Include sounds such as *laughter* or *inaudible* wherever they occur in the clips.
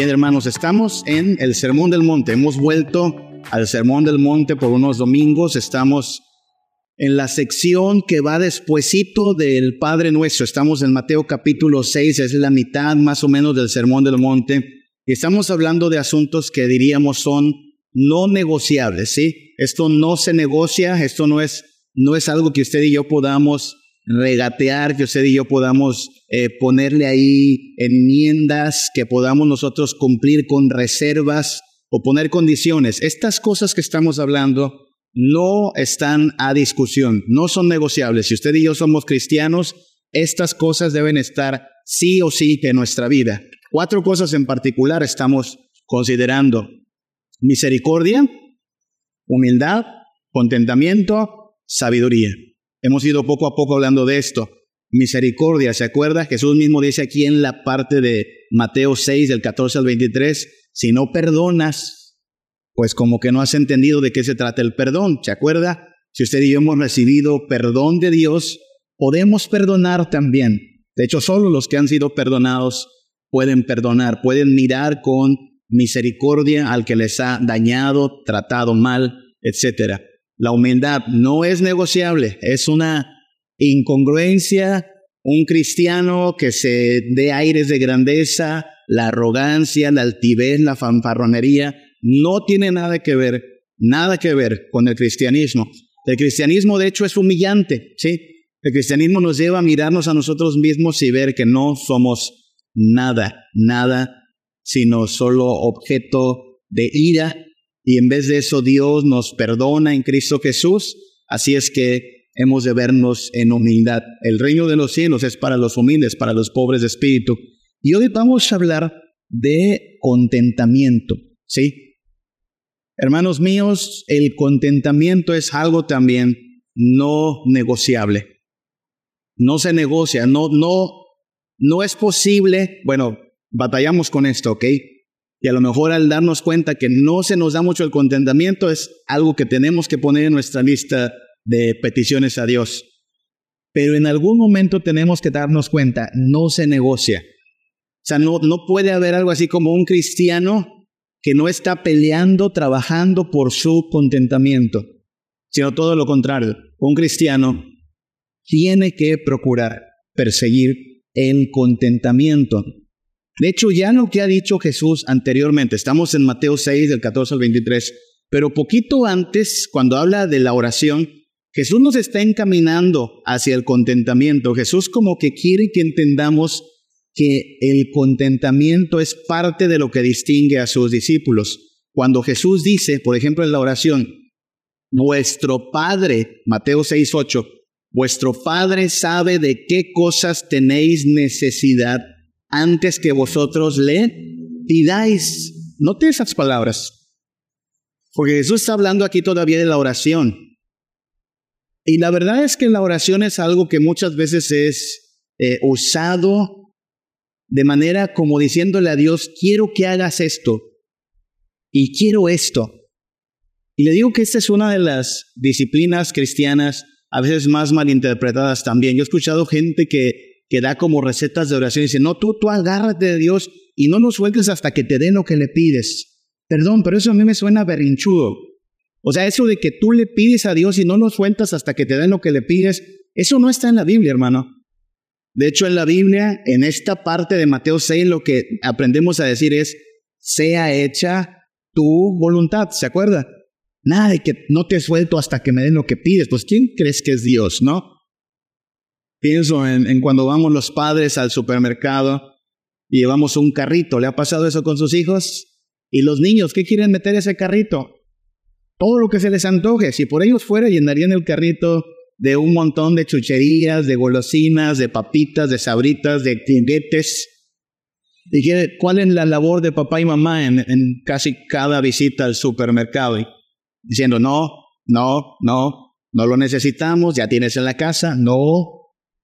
Bien, hermanos, estamos en el Sermón del Monte. Hemos vuelto al Sermón del Monte por unos domingos. Estamos en la sección que va despuesito del Padre Nuestro. Estamos en Mateo capítulo 6, es la mitad más o menos del Sermón del Monte. Y estamos hablando de asuntos que diríamos son no negociables, ¿sí? Esto no se negocia, esto no es, no es algo que usted y yo podamos regatear, que usted y yo podamos eh, ponerle ahí enmiendas, que podamos nosotros cumplir con reservas o poner condiciones. Estas cosas que estamos hablando no están a discusión, no son negociables. Si usted y yo somos cristianos, estas cosas deben estar sí o sí en nuestra vida. Cuatro cosas en particular estamos considerando. Misericordia, humildad, contentamiento, sabiduría. Hemos ido poco a poco hablando de esto. Misericordia, ¿se acuerda? Jesús mismo dice aquí en la parte de Mateo 6, del 14 al 23, si no perdonas, pues como que no has entendido de qué se trata el perdón, ¿se acuerda? Si usted y yo hemos recibido perdón de Dios, podemos perdonar también. De hecho, solo los que han sido perdonados pueden perdonar, pueden mirar con misericordia al que les ha dañado, tratado mal, etcétera. La humildad no es negociable, es una incongruencia, un cristiano que se dé aires de grandeza, la arrogancia, la altivez, la fanfarronería, no tiene nada que ver, nada que ver con el cristianismo. El cristianismo de hecho es humillante, ¿sí? El cristianismo nos lleva a mirarnos a nosotros mismos y ver que no somos nada, nada, sino solo objeto de ira y en vez de eso Dios nos perdona en Cristo Jesús. Así es que hemos de vernos en humildad. El reino de los cielos es para los humildes, para los pobres de espíritu. Y hoy vamos a hablar de contentamiento, ¿sí? Hermanos míos, el contentamiento es algo también no negociable. No se negocia, no, no, no es posible, bueno, batallamos con esto, ¿ok? Y a lo mejor al darnos cuenta que no se nos da mucho el contentamiento es algo que tenemos que poner en nuestra lista de peticiones a Dios. Pero en algún momento tenemos que darnos cuenta, no se negocia. O sea, no, no puede haber algo así como un cristiano que no está peleando, trabajando por su contentamiento, sino todo lo contrario. Un cristiano tiene que procurar perseguir el contentamiento. De hecho, ya lo que ha dicho Jesús anteriormente, estamos en Mateo 6, del 14 al 23, pero poquito antes, cuando habla de la oración, Jesús nos está encaminando hacia el contentamiento. Jesús como que quiere que entendamos que el contentamiento es parte de lo que distingue a sus discípulos. Cuando Jesús dice, por ejemplo, en la oración, vuestro Padre, Mateo 6, 8, vuestro Padre sabe de qué cosas tenéis necesidad antes que vosotros le pidáis. Note esas palabras. Porque Jesús está hablando aquí todavía de la oración. Y la verdad es que la oración es algo que muchas veces es eh, usado de manera como diciéndole a Dios, quiero que hagas esto y quiero esto. Y le digo que esta es una de las disciplinas cristianas a veces más malinterpretadas también. Yo he escuchado gente que que da como recetas de oración dice, no, tú, tú agárrate de Dios y no nos sueltes hasta que te den lo que le pides. Perdón, pero eso a mí me suena berrinchudo. O sea, eso de que tú le pides a Dios y no nos sueltas hasta que te den lo que le pides, eso no está en la Biblia, hermano. De hecho, en la Biblia, en esta parte de Mateo 6, lo que aprendemos a decir es, sea hecha tu voluntad, ¿se acuerda? Nada de que no te suelto hasta que me den lo que pides. Pues, ¿quién crees que es Dios, no? Pienso en, cuando vamos los padres al supermercado y llevamos un carrito. ¿Le ha pasado eso con sus hijos? Y los niños, ¿qué quieren meter ese carrito? Todo lo que se les antoje. Si por ellos fuera, llenarían el carrito de un montón de chucherías, de golosinas, de papitas, de sabritas, de tinguetes. ¿Y cuál es la labor de papá y mamá en casi cada visita al supermercado? Diciendo, no, no, no, no lo necesitamos, ya tienes en la casa, no,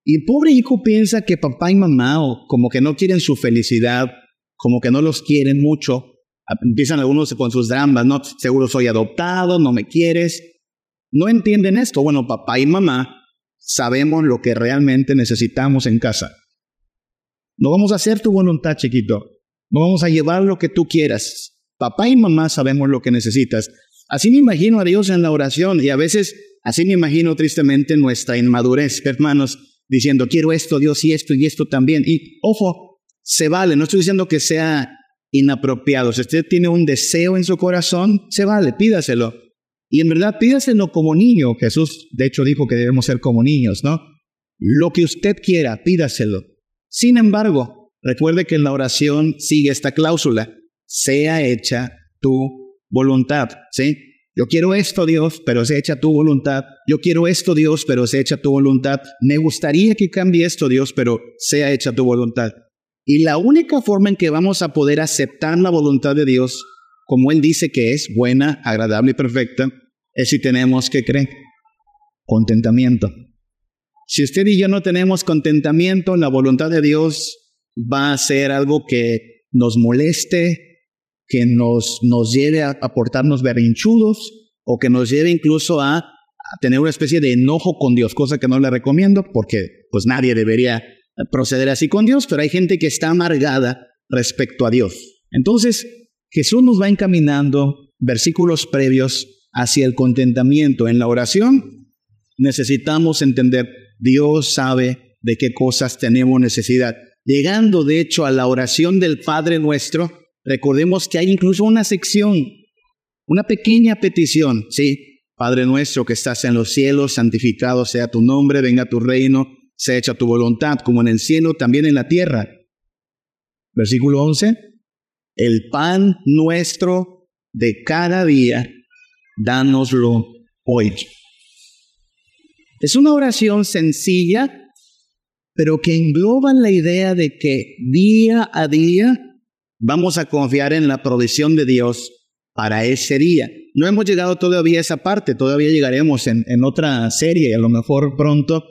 y el pobre hijo piensa que papá y mamá o como que no quieren su felicidad, como que no los quieren mucho. Empiezan algunos con sus dramas, no, seguro soy adoptado, no me quieres. No entienden esto. Bueno, papá y mamá sabemos lo que realmente necesitamos en casa. No vamos a hacer tu voluntad, chiquito. No vamos a llevar lo que tú quieras. Papá y mamá sabemos lo que necesitas. Así me imagino a Dios en la oración y a veces así me imagino tristemente nuestra inmadurez, hermanos, diciendo, quiero esto, Dios, y esto, y esto también. Y ojo, se vale, no estoy diciendo que sea inapropiado. Si usted tiene un deseo en su corazón, se vale, pídaselo. Y en verdad, pídaselo como niño. Jesús, de hecho, dijo que debemos ser como niños, ¿no? Lo que usted quiera, pídaselo. Sin embargo, recuerde que en la oración sigue esta cláusula, sea hecha tu voluntad, ¿sí? Yo quiero esto, Dios, pero se hecha tu voluntad. Yo quiero esto, Dios, pero se hecha tu voluntad. Me gustaría que cambie esto, Dios, pero sea hecha tu voluntad. Y la única forma en que vamos a poder aceptar la voluntad de Dios, como Él dice que es buena, agradable y perfecta, es si tenemos que creer. Contentamiento. Si usted y yo no tenemos contentamiento, la voluntad de Dios va a ser algo que nos moleste, que nos, nos lleve a, a portarnos berrinchudos o que nos lleve incluso a, a tener una especie de enojo con Dios, cosa que no le recomiendo porque pues nadie debería proceder así con Dios, pero hay gente que está amargada respecto a Dios. Entonces, Jesús nos va encaminando versículos previos hacia el contentamiento. En la oración necesitamos entender, Dios sabe de qué cosas tenemos necesidad. Llegando, de hecho, a la oración del Padre nuestro, recordemos que hay incluso una sección, una pequeña petición, ¿sí? Padre nuestro que estás en los cielos, santificado sea tu nombre, venga tu reino, sea hecha tu voluntad, como en el cielo, también en la tierra. Versículo 11. El pan nuestro de cada día, dánoslo hoy. Es una oración sencilla, pero que engloba la idea de que día a día vamos a confiar en la provisión de Dios para ese día. No hemos llegado todavía a esa parte, todavía llegaremos en, en otra serie, a lo mejor pronto,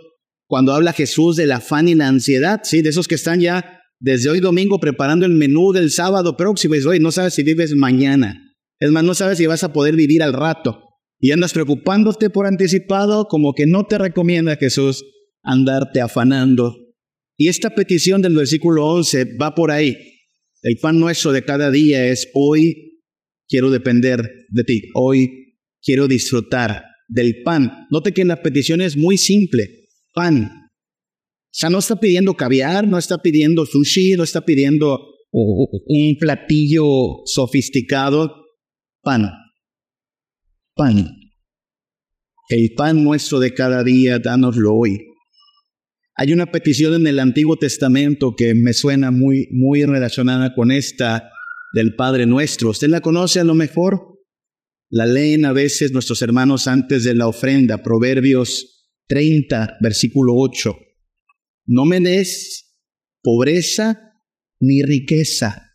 cuando habla Jesús del afán y la ansiedad, ¿sí? De esos que están ya desde hoy domingo preparando el menú del sábado próximo. Y hoy no sabes si vives mañana. Es más, no sabes si vas a poder vivir al rato. Y andas preocupándote por anticipado, como que no te recomienda Jesús andarte afanando. Y esta petición del versículo 11 va por ahí. El pan nuestro de cada día es hoy quiero depender de ti. Hoy quiero disfrutar del pan. Note que la petición es muy simple pan. O sea, no está pidiendo caviar, no está pidiendo sushi, no está pidiendo un platillo sofisticado. Pan. Pan. El pan nuestro de cada día, dánoslo hoy. Hay una petición en el Antiguo Testamento que me suena muy, muy relacionada con esta del Padre Nuestro. ¿Usted la conoce a lo mejor? La leen a veces nuestros hermanos antes de la ofrenda, Proverbios 30, versículo 8. No me des pobreza ni riqueza,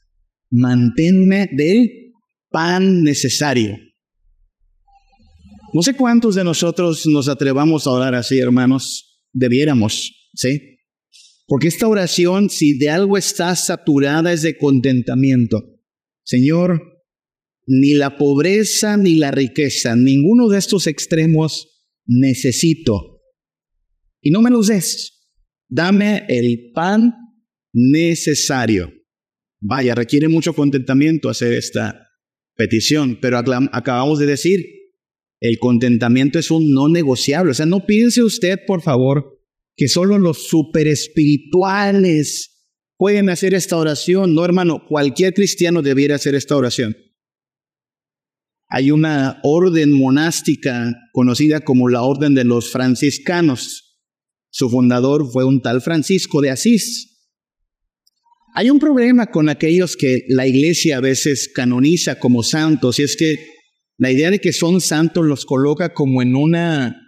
manténme del pan necesario. No sé cuántos de nosotros nos atrevamos a orar así, hermanos. Debiéramos, ¿sí? Porque esta oración, si de algo está saturada, es de contentamiento. Señor, ni la pobreza ni la riqueza, ninguno de estos extremos necesito y no me los des. Dame el pan necesario. Vaya, requiere mucho contentamiento hacer esta petición, pero acabamos de decir, el contentamiento es un no negociable. O sea, no piense usted, por favor, que solo los super espirituales pueden hacer esta oración. No, hermano, cualquier cristiano debiera hacer esta oración. Hay una orden monástica conocida como la Orden de los Franciscanos. Su fundador fue un tal Francisco de Asís. Hay un problema con aquellos que la iglesia a veces canoniza como santos, y es que la idea de que son santos los coloca como en una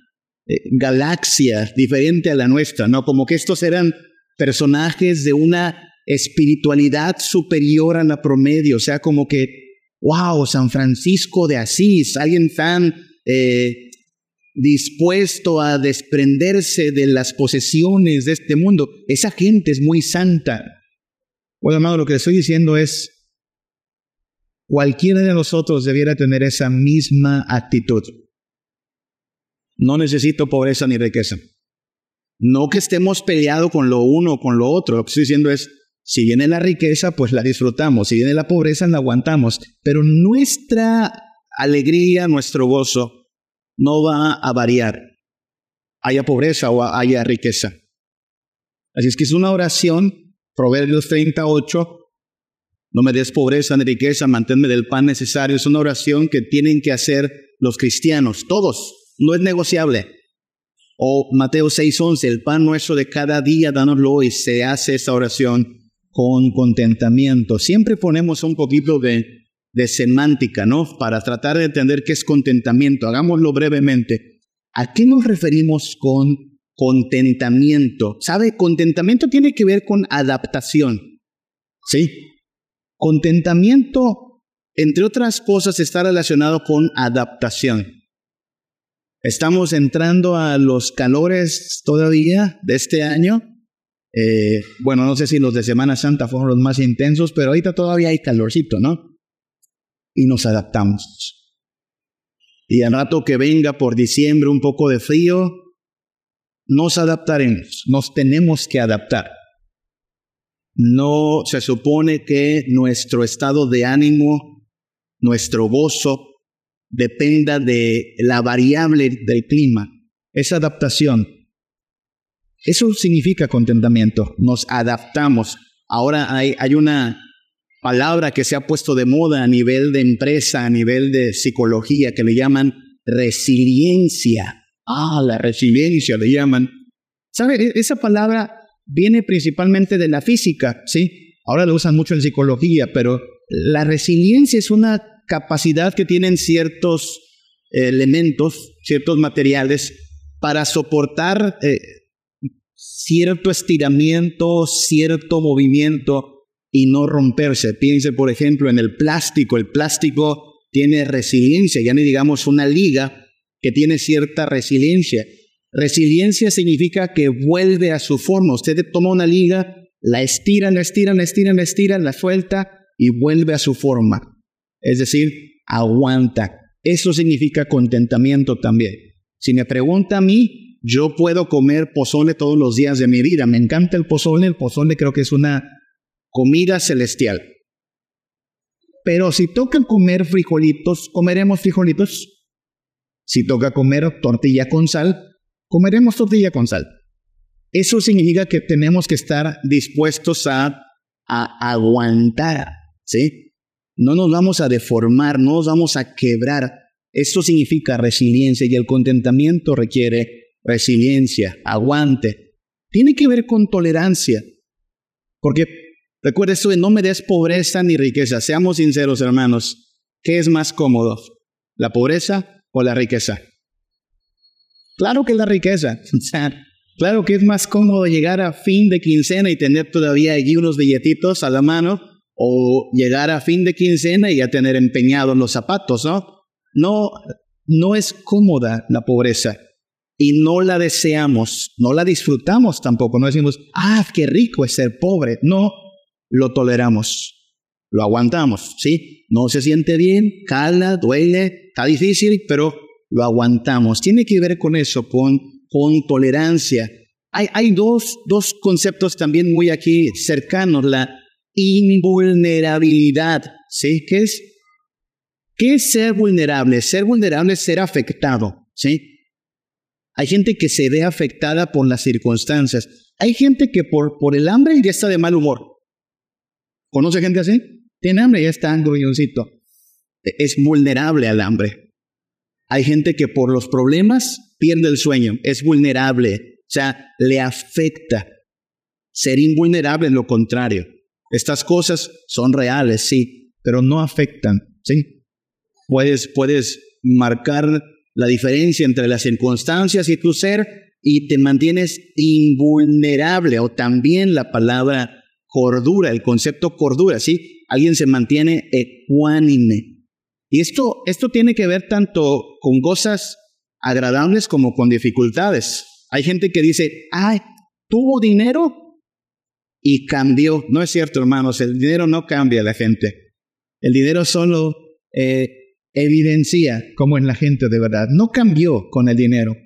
eh, galaxia diferente a la nuestra, ¿no? Como que estos eran personajes de una espiritualidad superior a la promedio, o sea, como que, wow, San Francisco de Asís, alguien tan eh, dispuesto a desprenderse de las posesiones de este mundo. Esa gente es muy santa. Bueno, amado, lo que estoy diciendo es, cualquiera de nosotros debiera tener esa misma actitud. No necesito pobreza ni riqueza. No que estemos peleados con lo uno o con lo otro. Lo que estoy diciendo es, Si viene la riqueza, pues la disfrutamos. Si viene la pobreza, la aguantamos. Pero nuestra alegría, nuestro gozo, no va a variar. Haya pobreza o haya riqueza. Así es que es una oración, Proverbios 38, no me des pobreza ni riqueza, manténme del pan necesario. Es una oración que tienen que hacer los cristianos, todos. No es negociable. O Mateo 6:11, el pan nuestro de cada día, dánoslo hoy. Se hace esta oración con contentamiento. Siempre ponemos un poquito de, de semántica, ¿no? Para tratar de entender qué es contentamiento. Hagámoslo brevemente. ¿A qué nos referimos con contentamiento? ¿Sabe? Contentamiento tiene que ver con adaptación. ¿Sí? Contentamiento, entre otras cosas, está relacionado con adaptación. Estamos entrando a los calores todavía de este año. Eh, bueno, no sé si los de Semana Santa fueron los más intensos, pero ahorita todavía hay calorcito, ¿no? Y nos adaptamos. Y al rato que venga por diciembre un poco de frío, nos adaptaremos, nos tenemos que adaptar. No se supone que nuestro estado de ánimo, nuestro gozo, dependa de la variable del clima. Es adaptación. Eso significa contentamiento. Nos adaptamos. Ahora hay, hay una palabra que se ha puesto de moda a nivel de empresa, a nivel de psicología, que le llaman resiliencia. Ah, la resiliencia le llaman. ¿Sabe? E, esa palabra viene principalmente de la física, ¿sí? Ahora lo usan mucho en psicología, pero la resiliencia es una capacidad que tienen ciertos elementos, ciertos materiales para soportar eh, cierto estiramiento, cierto movimiento y no romperse. Piense, por ejemplo, en el plástico. El plástico tiene resiliencia, ya ni digamos una liga que tiene cierta resiliencia. Resiliencia significa que vuelve a su forma. Usted toma una liga, la estira, la estira, la estira, la estira, la suelta y vuelve a su forma. Es decir, aguanta. Eso significa contentamiento también. Si me pregunta a mí, yo puedo comer pozole todos los días de mi vida. Me encanta el pozole. El pozole creo que es una comida celestial. Pero si toca comer frijolitos, comeremos frijolitos. Si toca comer tortilla con sal, comeremos tortilla con sal. Eso significa que tenemos que estar dispuestos a, aguantar, ¿sí? No nos vamos a deformar, no nos vamos a quebrar. Eso significa resiliencia y el contentamiento requiere resiliencia, aguante. Tiene que ver con tolerancia. Porque recuerda esto no me des pobreza ni riqueza. Seamos sinceros, hermanos. ¿Qué es más cómodo? ¿La pobreza o la riqueza? Claro que la riqueza. *laughs* claro que es más cómodo llegar a fin de quincena y tener todavía allí unos billetitos a la mano o llegar a fin de quincena y ya tener empeñados los zapatos, ¿no? No, no es cómoda la pobreza y no la deseamos, no la disfrutamos tampoco, no decimos, ah, qué rico es ser pobre, no, lo toleramos, lo aguantamos, ¿sí? No se siente bien, cala, duele, está difícil, pero lo aguantamos. Tiene que ver con eso, con, con tolerancia. Hay, hay dos, dos conceptos también muy aquí cercanos, la invulnerabilidad. ¿Sí? ¿Qué es? ¿Qué es ser vulnerable? Ser vulnerable es ser afectado. ¿Sí? Hay gente que se ve afectada por las circunstancias. Hay gente que por, por el hambre ya está de mal humor. ¿Conoce gente así? Tiene hambre ya está grulloncito. Es vulnerable al hambre. Hay gente que por los problemas pierde el sueño, es vulnerable, o sea, le afecta. Ser invulnerable es lo contrario. Estas cosas son reales, sí, pero no afectan, ¿sí? Puedes, puedes marcar la diferencia entre las circunstancias y tu ser y te mantienes invulnerable o también la palabra cordura, el concepto cordura, ¿sí? Alguien se mantiene ecuánime, y esto, esto tiene que ver tanto con cosas agradables como con dificultades. Hay gente que dice, ay, tuvo dinero y cambió. No es cierto, hermanos, el dinero no cambia a la gente. El dinero solo eh, evidencia cómo es la gente de verdad. No cambió con el dinero,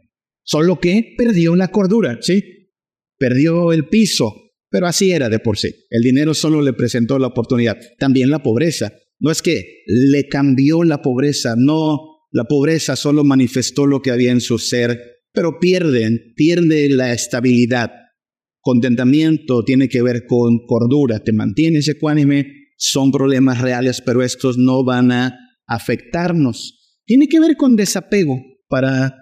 solo que perdió la cordura, ¿sí? Perdió el piso, pero así era de por sí. El dinero solo le presentó la oportunidad. También la pobreza. No es que le cambió la pobreza, no, la pobreza solo manifestó lo que había en su ser, pero pierden, pierde la estabilidad. Contentamiento tiene que ver con cordura, te mantienes ecuánime, son problemas reales, pero estos no van a afectarnos. Tiene que ver con desapego. Para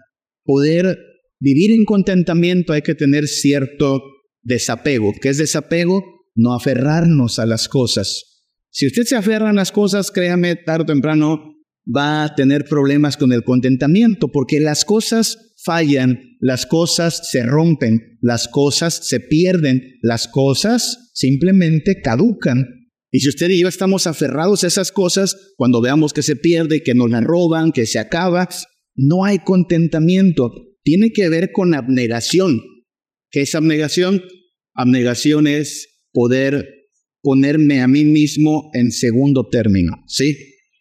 poder vivir en contentamiento hay que tener cierto desapego. ¿Qué es desapego? No aferrarnos a las cosas. Si usted se aferra a las cosas, créame, tarde o temprano va a tener problemas con el contentamiento, porque las cosas fallan, las cosas se rompen, las cosas se pierden, las cosas simplemente caducan. Y si usted y yo estamos aferrados a esas cosas, cuando veamos que se pierde, que nos la roban, que se acaba, no hay contentamiento. Tiene que ver con abnegación. ¿Qué es abnegación? Abnegación es poder ponerme a mí mismo en segundo término, ¿sí?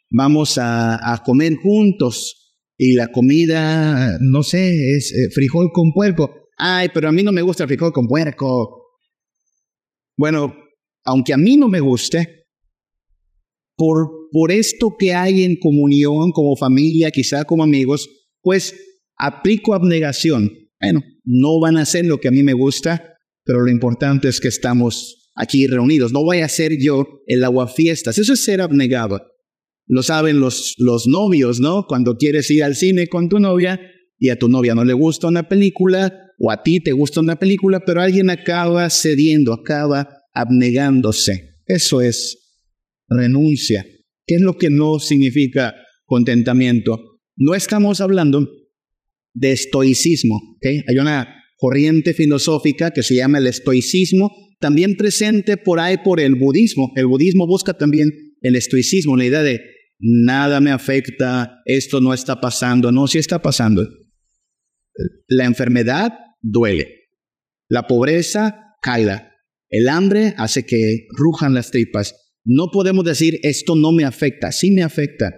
Vamos a, comer juntos y la comida, no sé, es eh, frijol con puerco. Ay, pero a mí no me gusta el frijol con puerco. Bueno, aunque a mí no me guste, por, por esto que hay en comunión como familia, quizá como amigos, pues aplico abnegación. Bueno, no van a hacer lo que a mí me gusta, pero lo importante es que estamos aquí reunidos. No voy a ser yo el aguafiestas. Eso es ser abnegado. Lo saben los, los novios, ¿no? Cuando quieres ir al cine con tu novia y a tu novia no le gusta una película, o a ti te gusta una película, pero alguien acaba cediendo, acaba abnegándose. Eso es renuncia. ¿Qué es lo que no significa contentamiento? No estamos hablando de estoicismo. Hay una corriente filosófica que se llama el estoicismo, también presente por ahí por el budismo. El budismo busca también el estoicismo, la idea de nada me afecta, esto no está pasando, no, sí está pasando. La enfermedad duele, la pobreza cae, el hambre hace que rujan las tripas. No podemos decir esto no me afecta, sí me afecta,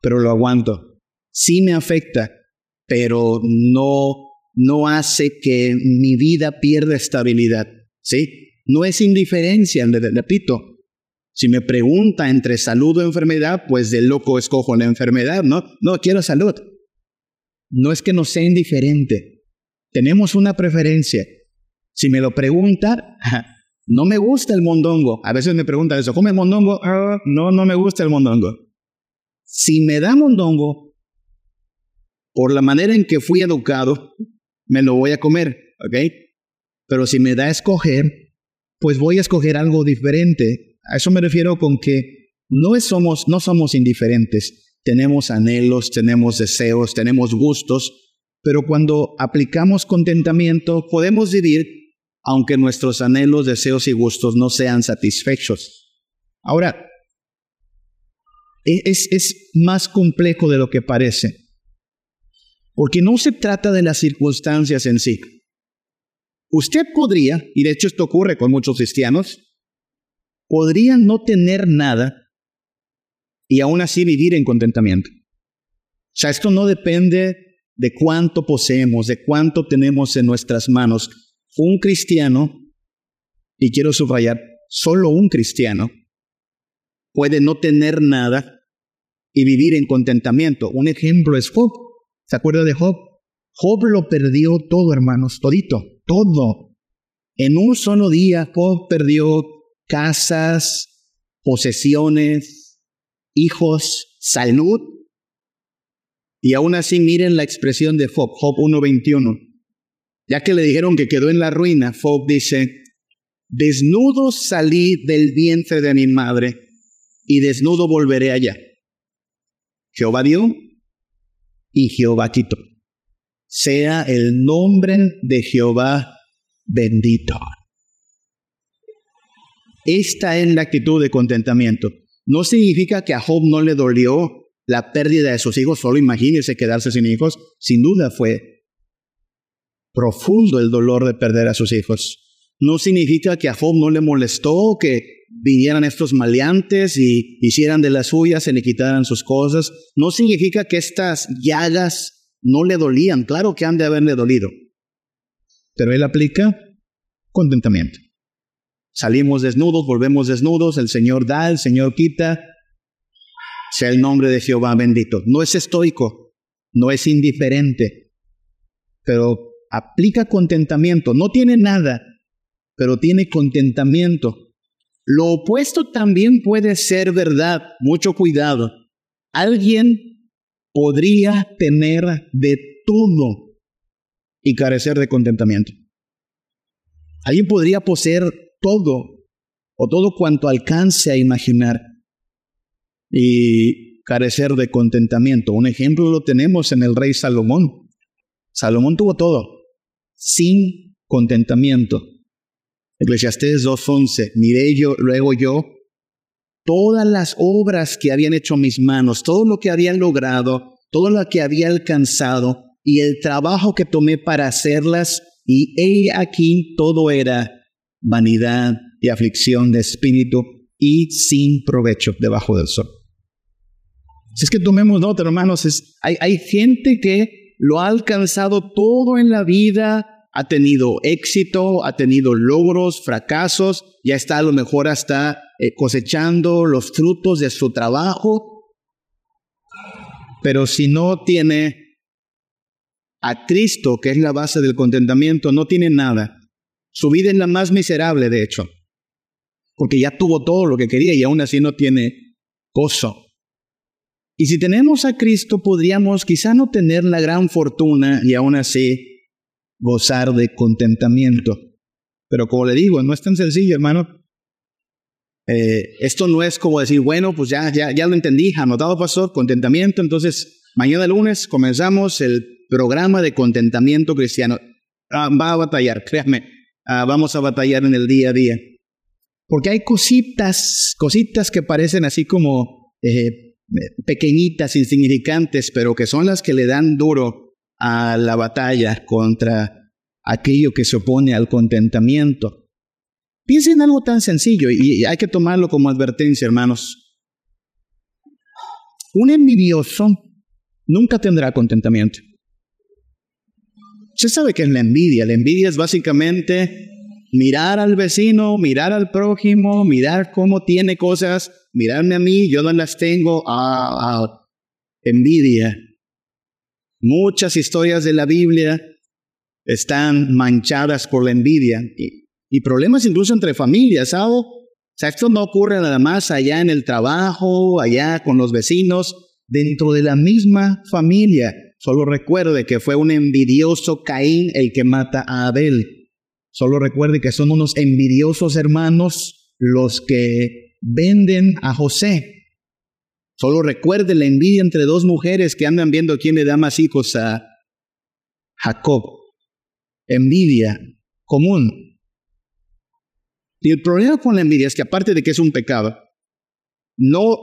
pero lo aguanto. Sí me afecta, pero no no hace que mi vida pierda estabilidad, ¿sí? No es indiferencia, repito. Si me pregunta entre salud o enfermedad, pues de loco escojo la enfermedad, ¿no? No, quiero salud. No es que no sea indiferente. Tenemos una preferencia. Si me lo pregunta, *laughs* no me gusta el mondongo. A veces me preguntan eso, ¿come mondongo? Ah, no, no me gusta el mondongo. Si me da mondongo, por la manera en que fui educado, me lo voy a comer, ¿ok? Pero si me da a escoger, pues voy a escoger algo diferente. A eso me refiero con que no somos, no somos indiferentes. Tenemos anhelos, tenemos deseos, tenemos gustos, pero cuando aplicamos contentamiento podemos vivir aunque nuestros anhelos, deseos y gustos no sean satisfechos. Ahora, e-, es, es más complejo de lo que parece. Porque no se trata de las circunstancias en sí. Usted podría, y de hecho esto ocurre con muchos cristianos, podría no tener nada y aún así vivir en contentamiento. O sea, esto no depende de cuánto poseemos, de cuánto tenemos en nuestras manos. Un cristiano, y quiero subrayar, solo un cristiano puede no tener nada y vivir en contentamiento. Un ejemplo es Job. ¿Se acuerda de Job? Job lo perdió todo, hermanos, todito, todo. En un solo día Job perdió casas, posesiones, hijos, salud. Y aún así miren la expresión de Job, Job 1.21. Ya que le dijeron que quedó en la ruina, Job dice, desnudo salí del vientre de mi madre y desnudo volveré allá. Jehová dio y Jehová quitó. Sea el nombre de Jehová bendito. Esta es la actitud de contentamiento. No significa que a Job no le dolió la pérdida de sus hijos, solo imagínese quedarse sin hijos. Sin duda fue profundo el dolor de perder a sus hijos. No significa que a Job no le molestó que vinieran estos maleantes y hicieran de las suyas, se le quitaran sus cosas. No significa que estas llagas no le dolían, claro que han de haberle dolido. Pero él aplica contentamiento. Salimos desnudos, volvemos desnudos, el Señor da, el Señor quita. Sea el nombre de Jehová bendito. No es estoico, no es indiferente, pero aplica contentamiento. No tiene nada, pero tiene contentamiento. Lo opuesto también puede ser verdad. Mucho cuidado. Alguien podría tener de todo y carecer de contentamiento. Alguien podría poseer todo o todo cuanto alcance a imaginar y carecer de contentamiento. Un ejemplo lo tenemos en el rey Salomón. Salomón tuvo todo sin contentamiento. Eclesiastés 2.11, miré yo, luego yo, todas las obras que habían hecho mis manos, todo lo que habían logrado, todo lo que había alcanzado y el trabajo que tomé para hacerlas, y he aquí todo era vanidad y aflicción de espíritu y sin provecho debajo del sol. Si es que tomemos nota, hermanos, es, hay, hay gente que lo ha alcanzado todo en la vida, ha tenido éxito, ha tenido logros, fracasos, ya está a lo mejor hasta eh, cosechando los frutos de su trabajo. Pero si no tiene a Cristo, que es la base del contentamiento, no tiene nada. Su vida es la más miserable, de hecho, porque ya tuvo todo lo que quería y aún así no tiene gozo. Y si tenemos a Cristo, podríamos quizá no tener la gran fortuna y aún así gozar de contentamiento. Pero como le digo, no es tan sencillo, hermano. Eh, esto no es como decir, bueno, pues ya, ya, ya lo entendí, anotado pasó, contentamiento. Entonces, mañana lunes comenzamos el programa de contentamiento cristiano. Ah, va a batallar, créame, ah, vamos a batallar en el día a día. Porque hay cositas, cositas que parecen así como eh, pequeñitas, insignificantes, pero que son las que le dan duro a la batalla contra aquello que se opone al contentamiento. Piensen en algo tan sencillo y hay que tomarlo como advertencia, hermanos. Un envidioso nunca tendrá contentamiento. Se sabe que es la envidia. La envidia es básicamente mirar al vecino, mirar al prójimo, mirar cómo tiene cosas, mirarme a mí, yo no las tengo. Ah, ah envidia. Muchas historias de la Biblia están manchadas por la envidia y, problemas incluso entre familias, ¿sabes? O sea, esto no ocurre nada más allá en el trabajo, allá con los vecinos, dentro de la misma familia. Solo recuerde que fue un envidioso Caín el que mata a Abel. Solo recuerde que son unos envidiosos hermanos los que venden a José. Solo recuerde la envidia entre dos mujeres que andan viendo quién le da más hijos a Jacob. Envidia común. Y el problema con la envidia es que aparte de que es un pecado, no,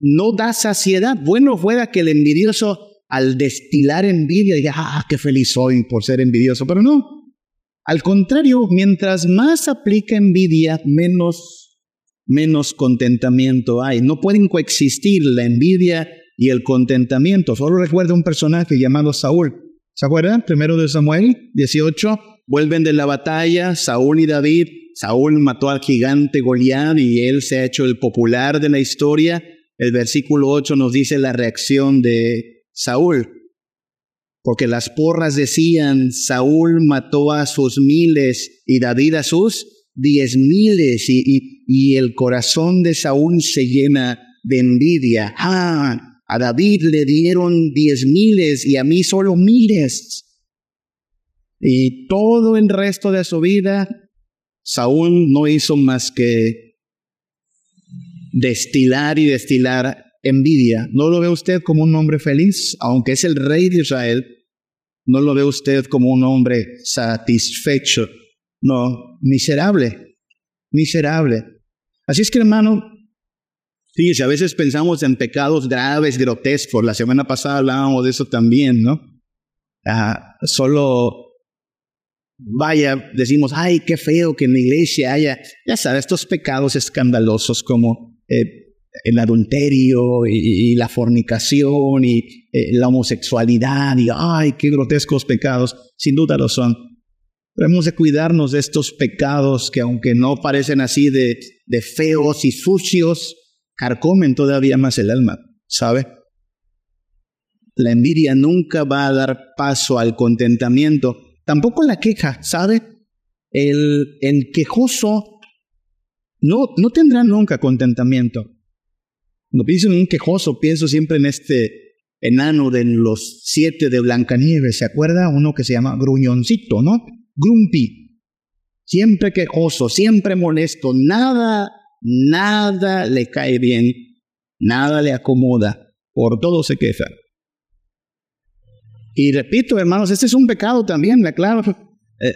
no da saciedad. Bueno fuera que el envidioso al destilar envidia diga, ah, qué feliz soy por ser envidioso, pero no. Al contrario, mientras más aplica envidia, menos menos contentamiento hay. No pueden coexistir la envidia y el contentamiento. Solo recuerdo un personaje llamado Saúl. ¿Se acuerdan? Primero de Samuel 18. Vuelven de la batalla, Saúl y David. Saúl mató al gigante Goliat y él se ha hecho el popular de la historia. El versículo 8 nos dice la reacción de Saúl. Porque las porras decían, Saúl mató a sus miles y David a sus diez miles y, el corazón de Saúl se llena de envidia. Ah, a David le dieron diez miles y a mí solo miles. Y todo el resto de su vida, Saúl no hizo más que destilar y destilar envidia. ¿No lo ve usted como un hombre feliz? Aunque es el rey de Israel, no lo ve usted como un hombre satisfecho no, miserable, miserable. Así es que hermano, fíjese, a veces pensamos en pecados graves, grotescos. La semana pasada hablábamos de eso también, ¿no? Ah, solo, vaya, decimos, ay, qué feo que en la iglesia haya, ya sabes, estos pecados escandalosos como eh, el adulterio y, la fornicación y eh, la homosexualidad y, ay, qué grotescos pecados. Sin duda lo son. Debemos de cuidarnos de estos pecados que aunque no parecen así de, de feos y sucios, carcomen todavía más el alma, ¿sabe? La envidia nunca va a dar paso al contentamiento, tampoco la queja, ¿sabe? El, el quejoso no, no tendrá nunca contentamiento. Cuando pienso en un quejoso, pienso siempre en este enano de los siete de Blancanieves, ¿se acuerda? Uno que se llama Gruñoncito, ¿no? Grumpy. Siempre quejoso, siempre molesto, nada, nada le cae bien, nada le acomoda, por todo se queja. Y repito, hermanos, este es un pecado también, me aclaro. Eh,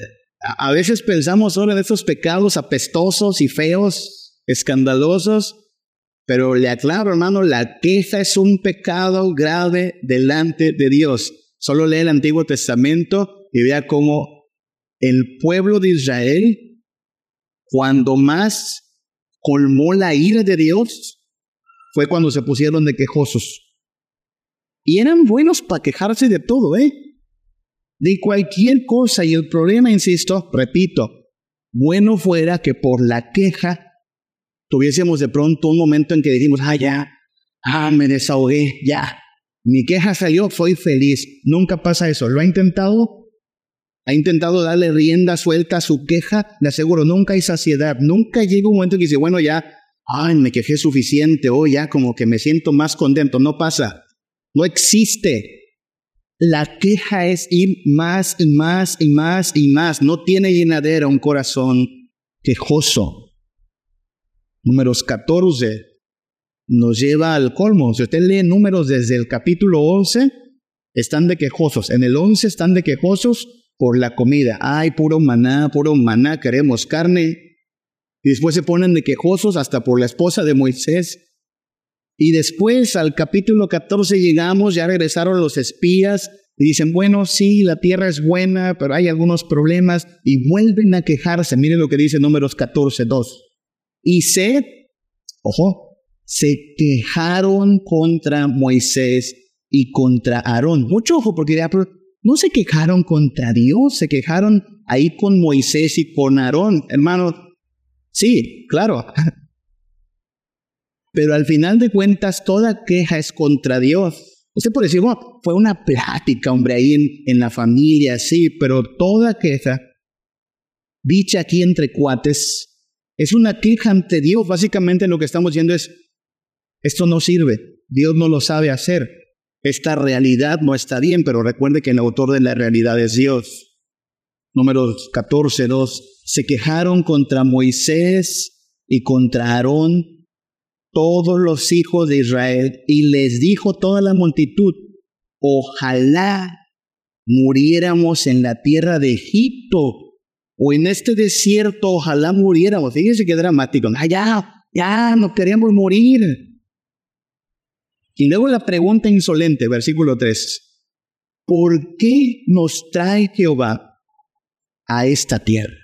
a veces pensamos solo en estos pecados apestosos y feos, escandalosos, pero le aclaro, hermano, la queja es un pecado grave delante de Dios. Solo lee el Antiguo Testamento y vea cómo el pueblo de Israel, cuando más colmó la ira de Dios, fue cuando se pusieron de quejosos. Y eran buenos para quejarse de todo, ¿eh? De cualquier cosa. Y el problema, insisto, repito, bueno fuera que por la queja tuviésemos de pronto un momento en que decimos, ah, ya, ah, me desahogué, ya. Mi queja salió, soy feliz. Nunca pasa eso. ¿Lo ha intentado? ¿Ha intentado darle rienda suelta a su queja? Le aseguro, nunca hay saciedad. Nunca llega un momento en que dice, bueno, ya, ay, me quejé suficiente, o ya como que me siento más contento. No pasa. No existe. La queja es ir más y más y más y más. No tiene llenadera un corazón quejoso. Números 14 nos lleva al colmo. Si usted lee números desde el capítulo 11, están de quejosos. En el 11 están de quejosos por la comida. Ay, puro maná, puro maná, queremos carne. Y después se ponen de quejosos hasta por la esposa de Moisés. Y después al capítulo 14 llegamos, ya regresaron los espías y dicen, bueno, sí, la tierra es buena, pero hay algunos problemas y vuelven a quejarse. Miren lo que dice números 14, 2. Y se, ojo, se quejaron contra Moisés y contra Aarón. Mucho ojo, porque no se quejaron contra Dios, se quejaron ahí con Moisés y con Aarón. Hermano, sí, claro, *laughs* pero al final de cuentas, toda queja es contra Dios. Usted puede decir, bueno, fue una plática, hombre, ahí en, en la familia, sí, pero toda queja, dicha aquí entre cuates, es una queja ante Dios. Básicamente lo que estamos diciendo es, esto no sirve, Dios no lo sabe hacer, esta realidad no está bien, pero recuerde que el autor de la realidad es Dios. Números 14, 2. Se quejaron contra Moisés y contra Aarón todos los hijos de Israel y les dijo toda la multitud, ojalá muriéramos en la tierra de Egipto o en este desierto, ojalá muriéramos. Fíjense qué dramático. Ah, ya, ya, no queríamos morir. Y luego la pregunta insolente, versículo 3. ¿Por qué nos trae Jehová a esta tierra?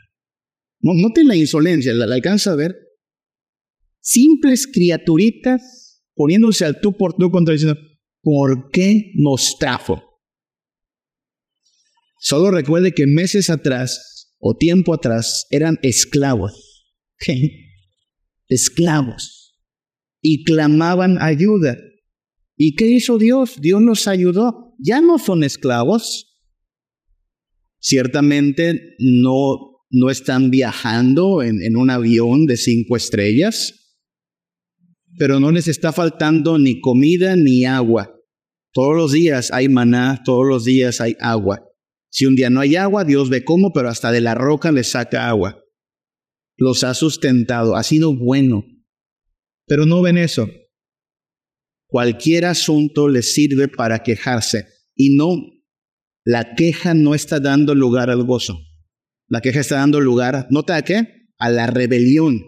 No, noten la insolencia, ¿la, la alcanza a ver? simples criaturitas poniéndose al tú por tú contra diciendo, ¿por qué nos trajo? Solo recuerde que meses atrás o tiempo atrás eran esclavos. *laughs* Esclavos. Y clamaban ayuda. ¿Y qué hizo Dios? Dios nos ayudó. Ya no son esclavos. Ciertamente no, no están viajando en, en un avión de cinco estrellas pero no les está faltando ni comida ni agua. Todos los días hay maná, todos los días hay agua. Si un día no hay agua, Dios ve cómo, pero hasta de la roca les saca agua. Los ha sustentado, ha sido bueno. Pero no ven eso. Cualquier asunto les sirve para quejarse. Y no, la queja no está dando lugar al gozo. La queja está dando lugar, ¿nota a qué? A la rebelión.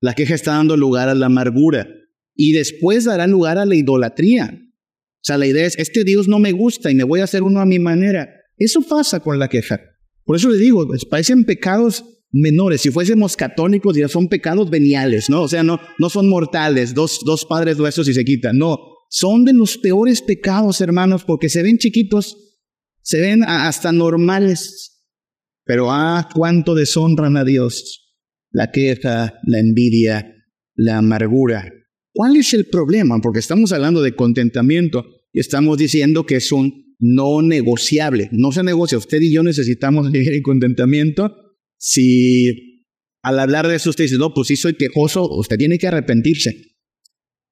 La queja está dando lugar a la amargura y después dará lugar a la idolatría. O sea, la idea es, este Dios no me gusta y me voy a hacer uno a mi manera. Eso pasa con la queja. Por eso le digo, pues, parecen pecados menores. Si fuésemos católicos, ya son pecados veniales, ¿no? O sea, no, no son mortales, dos, dos padres nuestros y se quitan. No, son de los peores pecados, hermanos, porque se ven chiquitos, se ven hasta normales, Pero ah, cuánto deshonran a Dios. La queja, la envidia, la amargura. ¿Cuál es el problema? Porque estamos hablando de contentamiento y estamos diciendo que es un no negociable. No se negocia. Usted y yo necesitamos *laughs* vivir en contentamiento. Si al hablar de eso usted dice, no, pues sí soy quejoso, usted tiene que arrepentirse.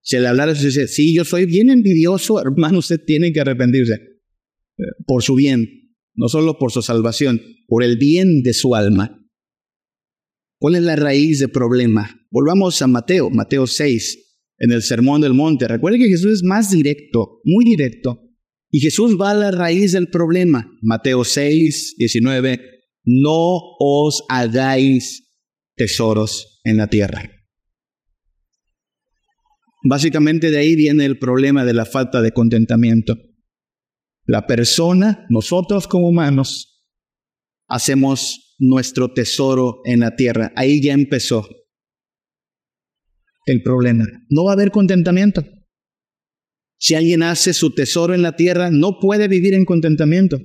Si al hablar de eso dice, sí, yo soy bien envidioso, hermano, usted tiene que arrepentirse eh, por su bien, no solo por su salvación, por el bien de su alma. ¿Cuál es la raíz del problema? Volvamos a Mateo, Mateo 6, en el Sermón del Monte. Recuerde que Jesús es más directo, muy directo. Y Jesús va a la raíz del problema. Mateo 6, 19. No os hagáis tesoros en la tierra. Básicamente de ahí viene el problema de la falta de contentamiento. La persona, nosotros como humanos, hacemos nuestro tesoro en la tierra. Ahí ya empezó el problema. No va a haber contentamiento. Si alguien hace su tesoro en la tierra, no puede vivir en contentamiento.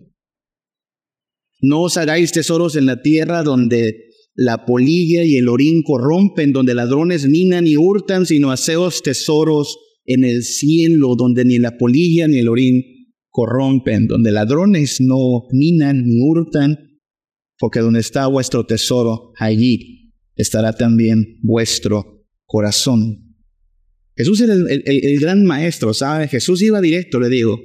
No os hagáis tesoros en la tierra donde la polilla y el orín corrompen, donde ladrones minan y hurtan, sino haceos tesoros en el cielo, donde ni la polilla ni el orín corrompen, donde ladrones no minan ni hurtan, porque donde está vuestro tesoro, allí estará también vuestro corazón. Jesús era el, el gran maestro, ¿sabe? Jesús iba directo, le digo.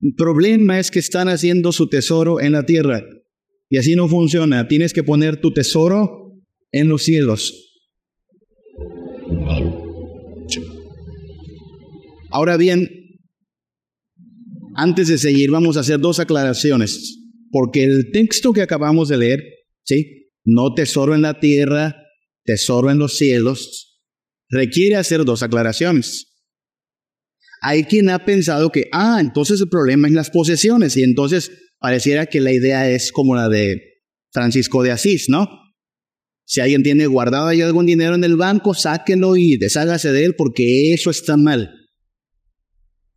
El problema es que están haciendo su tesoro en la tierra. Y así no funciona. Tienes que poner tu tesoro en los cielos. Ahora bien, antes de seguir, vamos a hacer dos aclaraciones. Porque el texto que acabamos de leer, ¿sí? No tesoro en la tierra, tesoro en los cielos, requiere hacer dos aclaraciones. Hay quien ha pensado que, ah, entonces el problema es las posesiones y entonces pareciera que la idea es como la de Francisco de Asís, ¿no? Si alguien tiene guardado ahí algún dinero en el banco, sáquelo y deshágase de él porque eso está mal.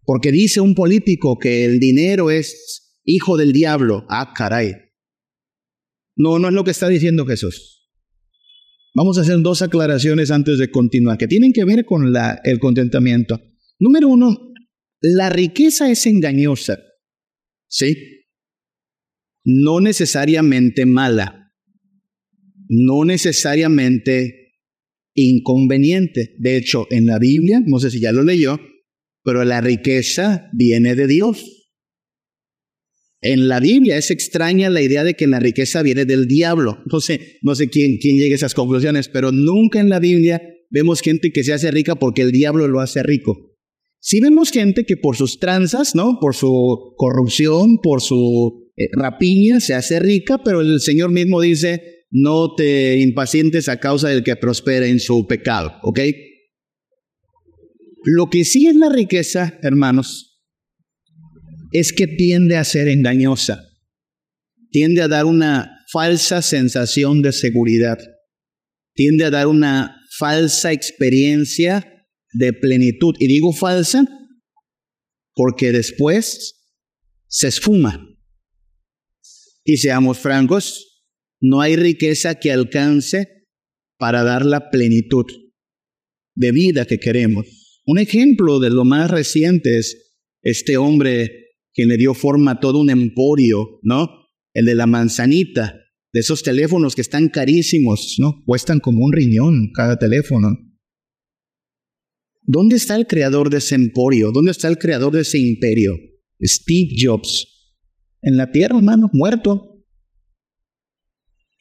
Porque dice un político que el dinero es hijo del diablo. Ah, caray. No, no es lo que está diciendo Jesús. Vamos a hacer dos aclaraciones antes de continuar, que tienen que ver con la, el contentamiento. Número uno, la riqueza es engañosa. ¿Sí? no necesariamente mala, no necesariamente inconveniente. De hecho, en la Biblia, no sé si ya lo leyó, pero la riqueza viene de Dios. En la Biblia es extraña la idea de que la riqueza viene del diablo. No sé, no sé quién, quién llega a esas conclusiones, pero nunca en la Biblia vemos gente que se hace rica porque el diablo lo hace rico. Sí vemos gente que por sus tranzas, ¿no? Por su corrupción, por su eh, rapiña, se hace rica, pero el Señor mismo dice, no te impacientes a causa del que prospera en su pecado, ¿ok? Lo que sí es la riqueza, hermanos, es que tiende a ser engañosa, tiende a dar una falsa sensación de seguridad, tiende a dar una falsa experiencia de plenitud. Y digo falsa porque después se esfuma. Y seamos francos, no hay riqueza que alcance para dar la plenitud de vida que queremos. Un ejemplo de lo más reciente es este hombre que le dio forma a todo un emporio, ¿no? El de la manzanita, de esos teléfonos que están carísimos, ¿no? Cuestan como un riñón cada teléfono. ¿Dónde está el creador de ese emporio? ¿Dónde está el creador de ese imperio? Steve Jobs en la tierra, hermano, muerto.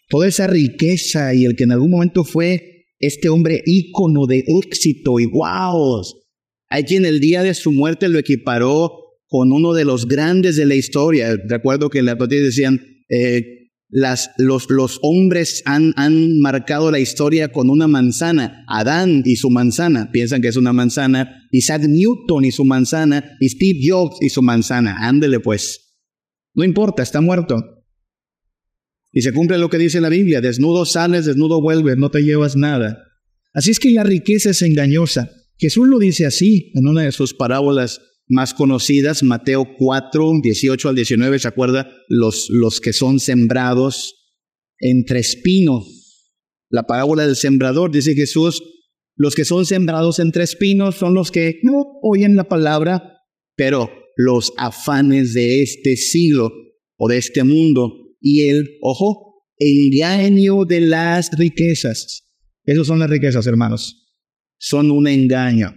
Toda esa riqueza y el que en algún momento fue este hombre ícono de éxito y wow. Hay quien el día de su muerte lo equiparó con uno de los grandes de la historia. Recuerdo que en la noticias decían, eh, los, los, hombres han, han, marcado la historia con una manzana. Adán y su manzana, piensan que es una manzana. Isaac Newton y su manzana. Y Steve Jobs y su manzana. Ándele pues. No importa, está muerto. Y se cumple lo que dice la Biblia, desnudo sales, desnudo vuelves, no te llevas nada. Así es que la riqueza es engañosa. Jesús lo dice así en una de sus parábolas más conocidas, Mateo 4, 18 al 19, ¿se acuerda? Los, los que son sembrados entre espinos. La parábola del sembrador, dice Jesús, los que son sembrados entre espinos son los que no oyen la palabra, pero los afanes de este siglo o de este mundo y el, ojo, engaño de las riquezas. Esas son las riquezas, hermanos. Son un engaño.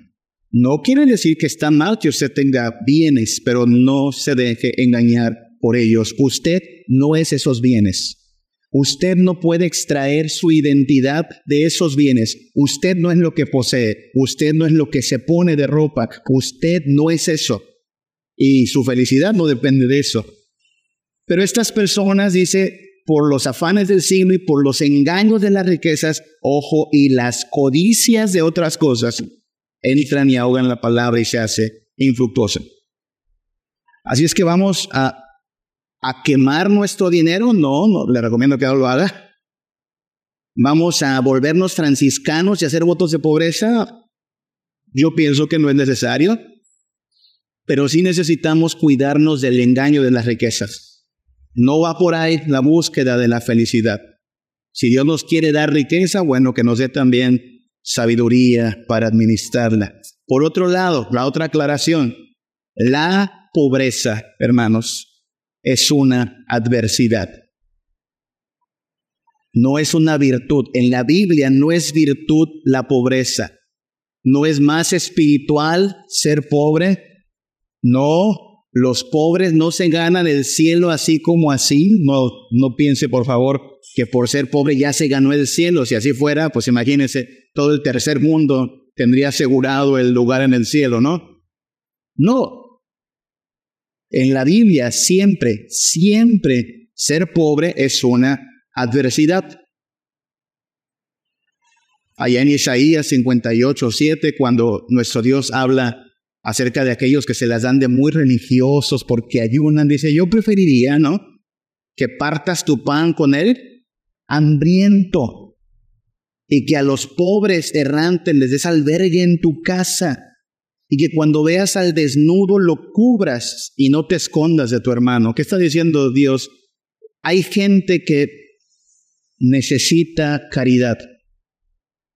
No quiere decir que está mal que usted tenga bienes, pero no se deje engañar por ellos. Usted no es esos bienes. Usted no puede extraer su identidad de esos bienes. Usted no es lo que posee. Usted no es lo que se pone de ropa. Usted no es eso. Y su felicidad no depende de eso. Pero estas personas, dice, por los afanes del siglo y por los engaños de las riquezas, ojo, y las codicias de otras cosas, entran y ahogan la palabra y se hace infructuosa. Así es que vamos a, a quemar nuestro dinero. No, no, le recomiendo que no lo haga. Vamos a volvernos franciscanos y hacer votos de pobreza. Yo pienso que no es necesario, pero sí necesitamos cuidarnos del engaño de las riquezas. No va por ahí la búsqueda de la felicidad. Si Dios nos quiere dar riqueza, bueno, que nos dé también sabiduría para administrarla. Por otro lado, la otra aclaración, la pobreza, hermanos, es una adversidad. No es una virtud. En la Biblia no es virtud la pobreza. No es más espiritual ser pobre. No, los pobres no se ganan el cielo así como así. No, no piense, por favor, que por ser pobre ya se ganó el cielo. Si así fuera, pues imagínense, todo el tercer mundo tendría asegurado el lugar en el cielo, ¿no? No. En la Biblia siempre, siempre ser pobre es una adversidad. Allá en Isaías 58, 7, cuando nuestro Dios habla acerca de aquellos que se las dan de muy religiosos porque ayunan, dice, yo preferiría, ¿no? Que partas tu pan con él hambriento y que a los pobres errantes les des albergue en tu casa y que cuando veas al desnudo lo cubras y no te escondas de tu hermano. ¿Qué está diciendo Dios? Hay gente que necesita caridad.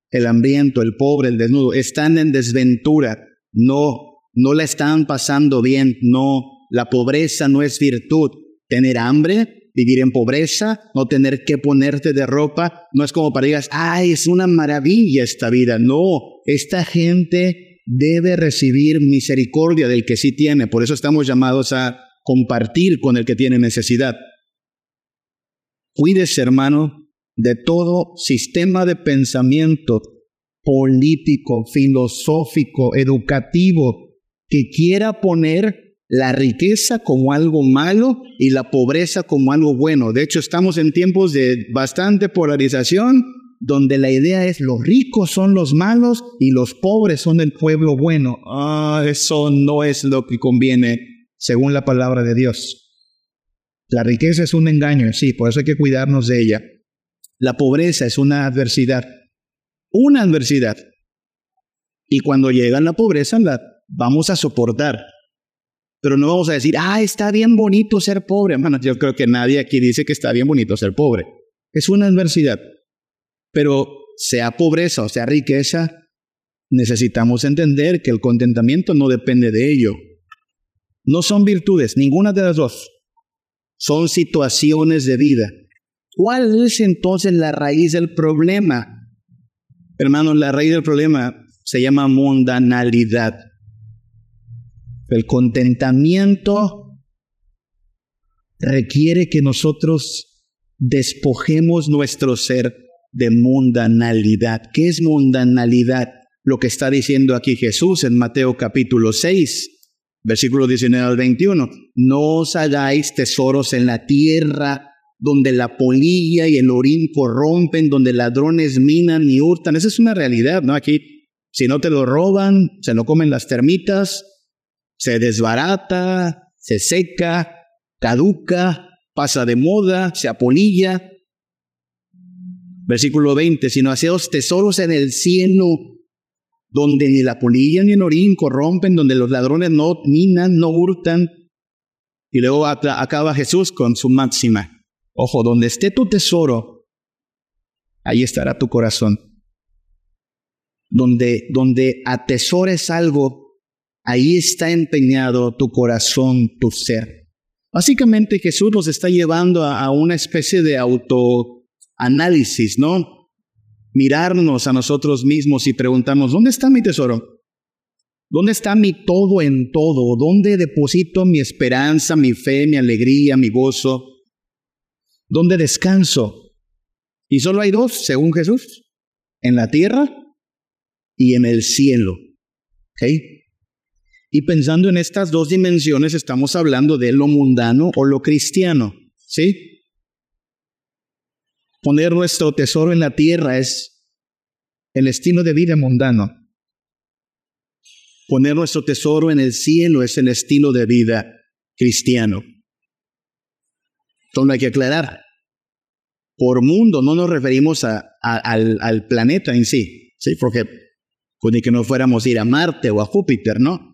El hambriento, el pobre, el desnudo, están en desventura. No, no la están pasando bien. No, la pobreza no es virtud. Tener hambre vivir en pobreza, no tener que ponerte de ropa, no es como para digas, ay, es una maravilla esta vida. No, esta gente debe recibir misericordia del que sí tiene. Por eso estamos llamados a compartir con el que tiene necesidad. Cuídese, hermano, de todo sistema de pensamiento político, filosófico, educativo que quiera poner la riqueza como algo malo y la pobreza como algo bueno. De hecho, estamos en tiempos de bastante polarización, donde la idea es los ricos son los malos y los pobres son el pueblo bueno. Ah, eso no es lo que conviene según la palabra de Dios. La riqueza es un engaño, sí, por eso hay que cuidarnos de ella. La pobreza es una adversidad, una adversidad. Y cuando llega la pobreza, la vamos a soportar. Pero no vamos a decir, ah, está bien bonito ser pobre. Hermanos, yo creo que nadie aquí dice que está bien bonito ser pobre. Es una adversidad. Pero sea pobreza o sea riqueza, necesitamos entender que el contentamiento no depende de ello. No son virtudes, ninguna de las dos. Son situaciones de vida. ¿Cuál es entonces la raíz del problema? Hermanos, la raíz del problema se llama mundanalidad. El contentamiento requiere que nosotros despojemos nuestro ser de mundanalidad. ¿Qué es mundanalidad? Lo que está diciendo aquí Jesús en Mateo capítulo 6, versículo 19 al 21. No os hagáis tesoros en la tierra donde la polilla y el orín corrompen, donde ladrones minan y hurtan. Esa es una realidad, ¿no? Aquí, si no te lo roban, se lo comen las termitas, se desbarata, se seca, caduca, pasa de moda, se apolilla. Versículo 20, sino haceos tesoros en el cielo, donde ni la polilla ni el orín corrompen, donde los ladrones no minan, no hurtan. Y luego acaba Jesús con su máxima. Ojo, donde esté tu tesoro, ahí estará tu corazón. Donde, donde atesores algo, ahí está empeñado tu corazón, tu ser. Básicamente Jesús nos está llevando a, una especie de autoanálisis, ¿no? Mirarnos a nosotros mismos y preguntarnos, ¿dónde está mi tesoro? ¿Dónde está mi todo en todo? ¿Dónde deposito mi esperanza, mi fe, mi alegría, mi gozo? ¿Dónde descanso? Y solo hay dos, según Jesús, en la tierra y en el cielo. Y pensando en estas dos dimensiones, estamos hablando de lo mundano o lo cristiano. ¿Sí? Poner nuestro tesoro en la tierra es el estilo de vida mundano. Poner nuestro tesoro en el cielo es el estilo de vida cristiano. Entonces hay que aclarar. Por mundo no nos referimos a, al, planeta en sí, ¿sí? porque puede que no fuéramos a ir a Marte o a Júpiter, ¿no?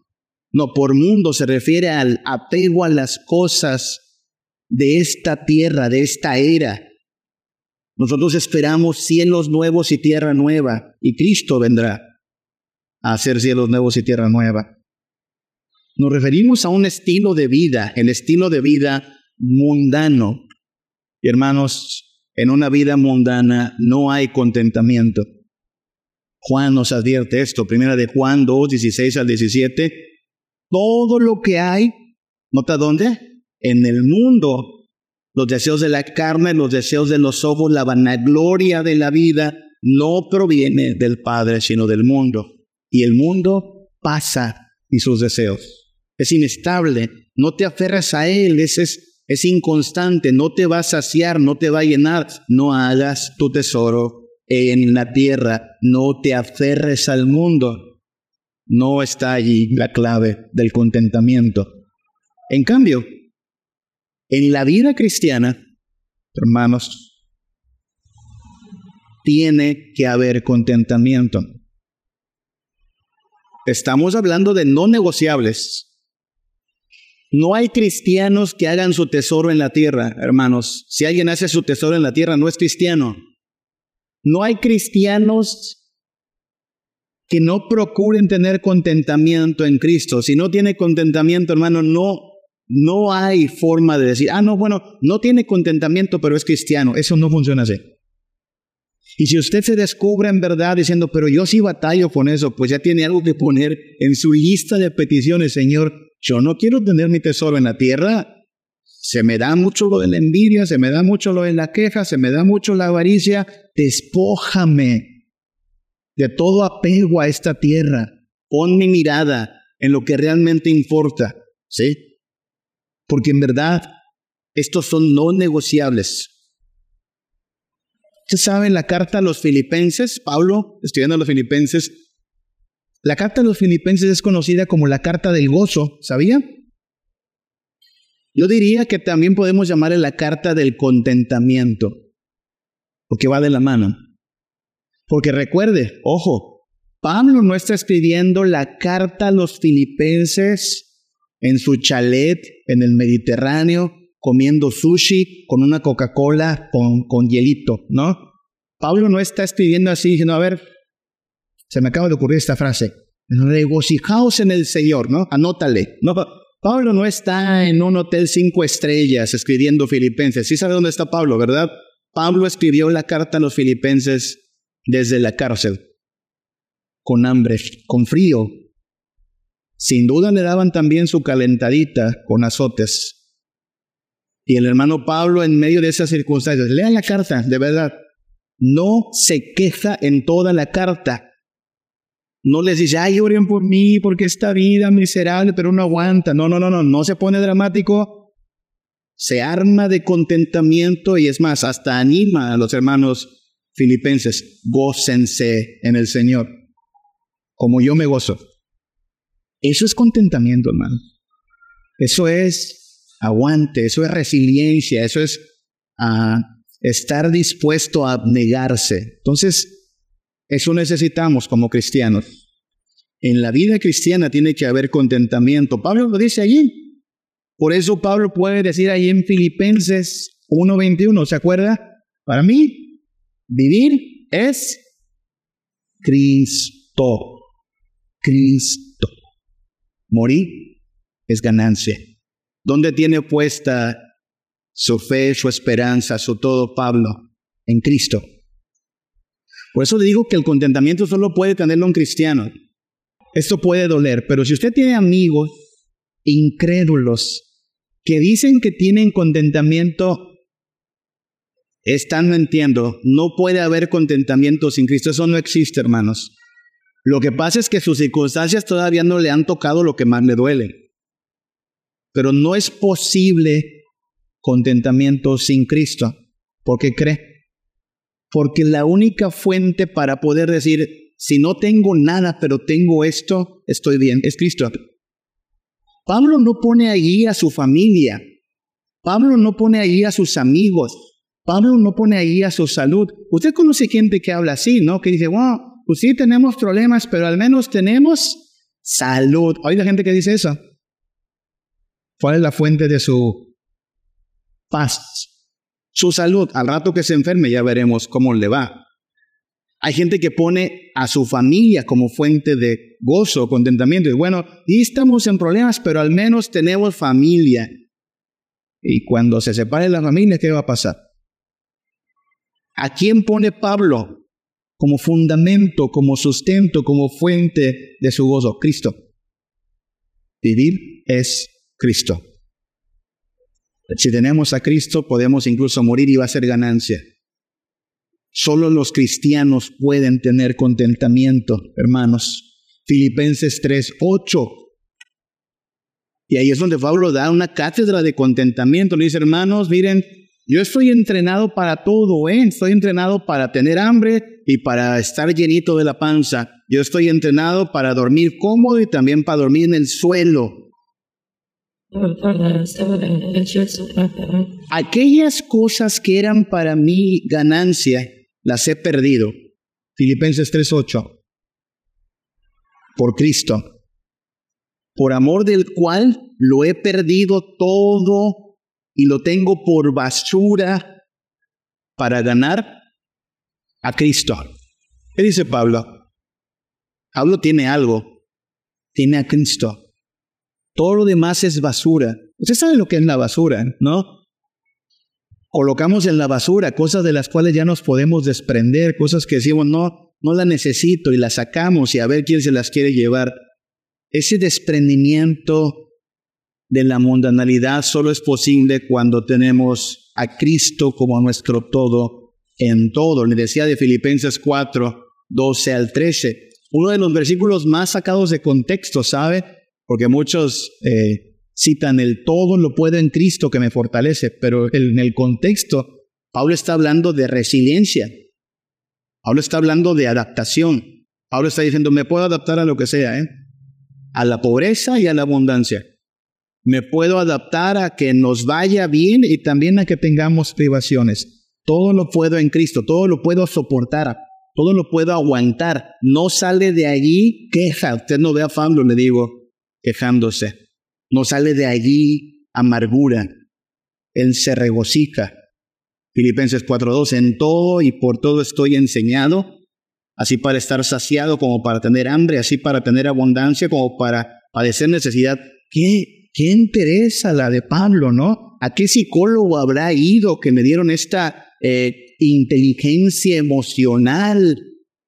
No, por mundo se refiere al apego a las cosas de esta tierra, de esta era. Nosotros esperamos cielos nuevos y tierra nueva, y Cristo vendrá a hacer cielos nuevos y tierra nueva. Nos referimos a un estilo de vida, el estilo de vida mundano. Y hermanos, en una vida mundana no hay contentamiento. Juan nos advierte esto, primera de Juan 2, 16 al 17. Todo lo que hay, ¿nota dónde? En el mundo. Los deseos de la carne, los deseos de los ojos, la vanagloria de la vida, no proviene del Padre, sino del mundo y el mundo pasa y sus deseos. Es inestable, no te aferras a él, es, es, es inconstante, no te va a saciar, no te va a llenar. No hagas tu tesoro en la tierra, no te aferres al mundo. No está allí la clave del contentamiento. En cambio, en la vida cristiana, hermanos, tiene que haber contentamiento. Estamos hablando de no negociables. No hay cristianos que hagan su tesoro en la tierra, hermanos. Si alguien hace su tesoro en la tierra, no es cristiano. No hay cristianos que no procuren tener contentamiento en Cristo. Si no tiene contentamiento, hermano, no, no hay forma de decir, ah, no, bueno, no tiene contentamiento, pero es cristiano. Eso no funciona así. Y si usted se descubre en verdad diciendo, pero yo sí batallo con eso, pues ya tiene algo que poner en su lista de peticiones, Señor, yo no quiero tener mi tesoro en la tierra. Se me da mucho lo de la envidia, se me da mucho lo de la queja, se me da mucho la avaricia. Despójame de todo apego a esta tierra. Pon mi mirada en lo que realmente importa, ¿sí? Porque en verdad estos son no negociables. Usted sabe, la carta a los filipenses, Pablo, estudiando a los filipenses, la carta a los filipenses es conocida como la carta del gozo, ¿sabía? Yo diría que también podemos llamarle la carta del contentamiento, porque va de la mano. Porque recuerde, ojo, Pablo no está escribiendo la carta a los filipenses en su chalet en el Mediterráneo comiendo sushi con una Coca-Cola con, con hielito, ¿no? Pablo no está escribiendo así, diciendo, a ver, se me acaba de ocurrir esta frase, regocijaos en el Señor, ¿no? Anótale. Pablo no está en un hotel cinco estrellas escribiendo filipenses. Sí sabe dónde está Pablo, ¿verdad? Pablo escribió la carta a los filipenses desde la cárcel, con hambre, con frío. Sin duda le daban también su calentadita con azotes. Y el hermano Pablo, en medio de esas circunstancias, lea la carta, de verdad. No se queja en toda la carta. No les dice, ay, oren por mí, porque esta vida miserable, pero no aguanta. No, no, no, no, no se pone dramático. Se arma de contentamiento y es más, hasta anima a los hermanos filipenses, gócense en el Señor, como yo me gozo. Eso es contentamiento, hermano. Eso es aguante, eso es resiliencia, eso es ah, estar dispuesto a abnegarse. Entonces, eso necesitamos como cristianos. En la vida cristiana tiene que haber contentamiento. Pablo lo dice allí. Por eso Pablo puede decir ahí en Filipenses 1.21, ¿se acuerda? Para mí, Vivir es Cristo. Cristo. Morir es ganancia. ¿Dónde tiene puesta su fe, su esperanza, su todo Pablo? En Cristo. Por eso le digo que el contentamiento solo puede tenerlo un cristiano. Esto puede doler, pero si usted tiene amigos incrédulos que dicen que tienen contentamiento, están mintiendo. No puede haber contentamiento sin Cristo. Eso no existe, hermanos. Lo que pasa es que sus circunstancias todavía no le han tocado lo que más le duele. Pero no es posible contentamiento sin Cristo. ¿Por qué cree? Porque la única fuente para poder decir, si no tengo nada, pero tengo esto, estoy bien, es Cristo. Pablo no pone ahí a su familia. Pablo no pone ahí a sus amigos. Pablo no pone ahí a su salud. Usted conoce gente que habla así, ¿no? Que dice, wow, pues sí tenemos problemas, pero al menos tenemos salud. Hay la gente que dice eso. ¿Cuál es la fuente de su paz? Su salud. Al rato que se enferme ya veremos cómo le va. Hay gente que pone a su familia como fuente de gozo, contentamiento. Y bueno, y estamos en problemas, pero al menos tenemos familia. Y cuando se separe la familia, ¿qué va a pasar? ¿A quién pone Pablo como fundamento, como sustento, como fuente de su gozo? Cristo. Vivir es Cristo. Si tenemos a Cristo, podemos incluso morir y va a ser ganancia. Solo los cristianos pueden tener contentamiento, hermanos. Filipenses 3, 8. Y ahí es donde Pablo da una cátedra de contentamiento. Le dice, hermanos, miren, yo estoy entrenado para todo, ¿eh? Estoy entrenado para tener hambre y para estar llenito de la panza. Yo estoy entrenado para dormir cómodo y también para dormir en el suelo. Aquellas cosas que eran para mí ganancia, las he perdido. Filipenses 3:8. Por Cristo, por amor del cual lo he perdido todo y lo tengo por basura para ganar a Cristo. ¿Qué dice Pablo? Pablo tiene algo, tiene a Cristo. Todo lo demás es basura. Usted sabe lo que es la basura, ¿no? colocamos en la basura cosas de las cuales ya nos podemos desprender, cosas que decimos, no, no la necesito y las sacamos y a ver quién se las quiere llevar. Ese desprendimiento de la mundanalidad solo es posible cuando tenemos a Cristo como nuestro todo en todo. Le decía de Filipenses 4, 12 al 13. Uno de los versículos más sacados de contexto, ¿sabe? Porque muchos eh, citan el todo lo puedo en Cristo que me fortalece, pero en el contexto, Pablo está hablando de resiliencia. Pablo está hablando de adaptación. Pablo está diciendo, me puedo adaptar a lo que sea, ¿eh? a la pobreza y a la abundancia. Me puedo adaptar a que nos vaya bien y también a que tengamos privaciones. Todo lo puedo en Cristo, todo lo puedo soportar, todo lo puedo aguantar. No sale de allí queja. Usted no ve a Pablo, le digo, quejándose. No sale de allí amargura. Él se regocija. Filipenses 4.2, en todo y por todo estoy enseñado, así para estar saciado como para tener hambre, así para tener abundancia como para padecer necesidad. ¿Qué, qué interesa la de Pablo, no? ¿A qué psicólogo habrá ido que me dieron esta eh, inteligencia emocional?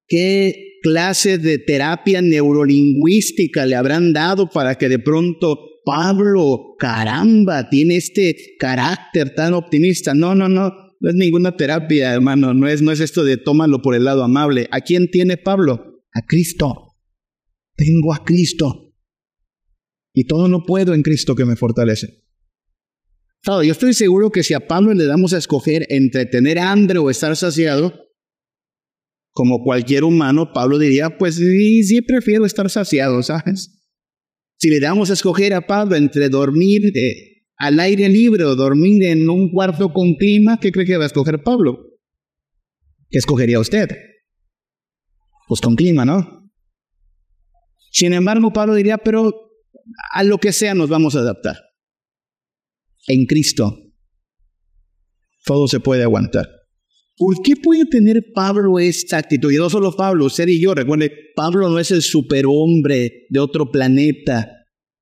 ¿Qué clase de terapia neurolingüística le habrán dado para que de pronto Pablo, caramba, tiene este carácter tan optimista. No, no, no, no es ninguna terapia, hermano, no es, no es esto de tómalo por el lado amable. ¿A quién tiene Pablo? A Cristo. Tengo a Cristo. Y todo no puedo en Cristo que me fortalece. Claro, yo estoy seguro que si a Pablo le damos a escoger entre tener hambre o estar saciado, como cualquier humano, Pablo diría, pues sí, sí prefiero estar saciado, ¿sabes? Si le damos a escoger a Pablo entre dormir eh, al aire libre o dormir en un cuarto con clima, ¿qué cree que va a escoger Pablo? ¿Qué escogería usted? Pues con clima, ¿no? Sin embargo, Pablo diría, pero a lo que sea nos vamos a adaptar. En Cristo todo se puede aguantar. ¿Por qué puede tener Pablo esta actitud? Y no solo Pablo, usted y yo, recuerde, Pablo no es el superhombre de otro planeta.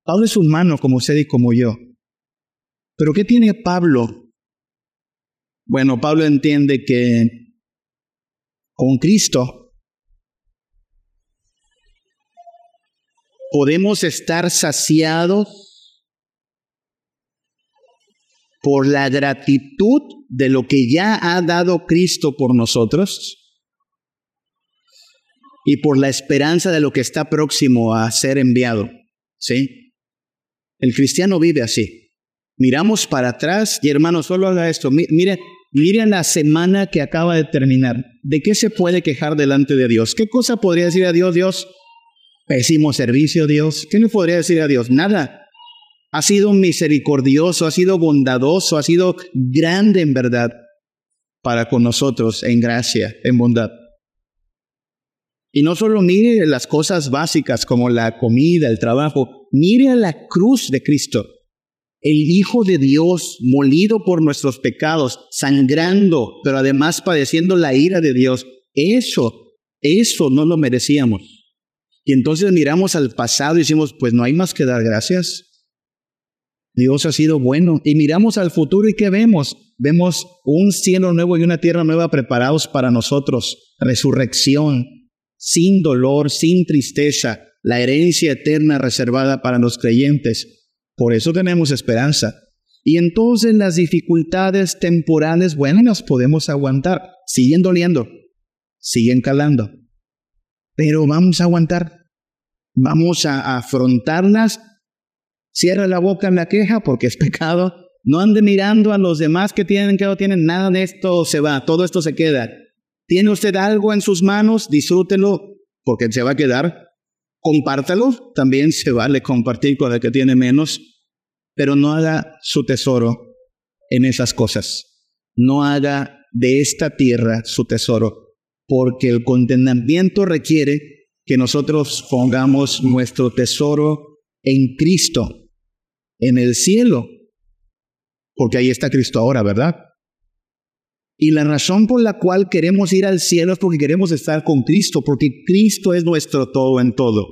Pablo es humano como usted y como yo. Pero ¿qué tiene Pablo? Bueno, Pablo entiende que con Cristo podemos estar saciados por la gratitud de lo que ya ha dado Cristo por nosotros y por la esperanza de lo que está próximo a ser enviado. ¿Sí? El cristiano vive así. Miramos para atrás y hermano, solo haga esto. Mire, mire la semana que acaba de terminar. ¿De qué se puede quejar delante de Dios? ¿Qué cosa podría decir a Dios? Dios, pésimo servicio, Dios. ¿Qué le podría decir a Dios? Nada ha sido misericordioso, ha sido bondadoso, ha sido grande en verdad para con nosotros en gracia, en bondad. Y no solo mire las cosas básicas como la comida, el trabajo, mire a la cruz de Cristo, el Hijo de Dios molido por nuestros pecados, sangrando, pero además padeciendo la ira de Dios. Eso, eso no lo merecíamos. Y entonces miramos al pasado y decimos, pues no hay más que dar gracias. Dios ha sido bueno. Y miramos al futuro y ¿qué vemos? Vemos un cielo nuevo y una tierra nueva preparados para nosotros. Resurrección, sin dolor, sin tristeza, la herencia eterna reservada para los creyentes. Por eso tenemos esperanza. Y entonces las dificultades temporales, bueno, las podemos aguantar. Siguen doliendo, siguen calando. Pero vamos a aguantar. Vamos a afrontarlas Cierra la boca en la queja porque es pecado. No ande mirando a los demás que tienen, que no tienen nada de esto, se va, todo esto se queda. ¿Tiene usted algo en sus manos? Disfrútelo porque se va a quedar. Compártalo, también se vale compartir con el que tiene menos, pero no haga su tesoro en esas cosas. No haga de esta tierra su tesoro, porque el contenimiento requiere que nosotros pongamos nuestro tesoro en Cristo en el cielo, porque ahí está Cristo ahora, ¿verdad? Y la razón por la cual queremos ir al cielo es porque queremos estar con Cristo, porque Cristo es nuestro todo en todo.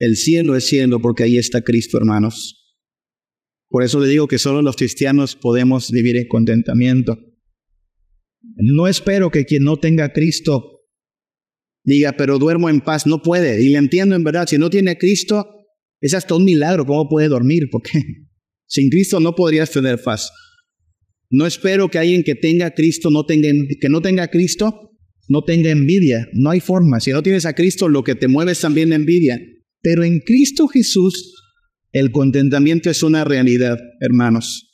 El cielo es cielo porque ahí está Cristo, hermanos. Por eso le digo que solo los cristianos podemos vivir en contentamiento. No espero que quien no tenga Cristo diga, pero duermo en paz. No puede. Y le entiendo en verdad, si no tiene Cristo, es hasta un milagro cómo puede dormir, porque *laughs* sin Cristo no podrías tener paz. No espero que alguien que tenga Cristo no tenga, que no tenga Cristo no tenga envidia. No hay forma. Si no tienes a Cristo, lo que te mueve también envidia. Pero en Cristo Jesús, el contentamiento es una realidad, hermanos.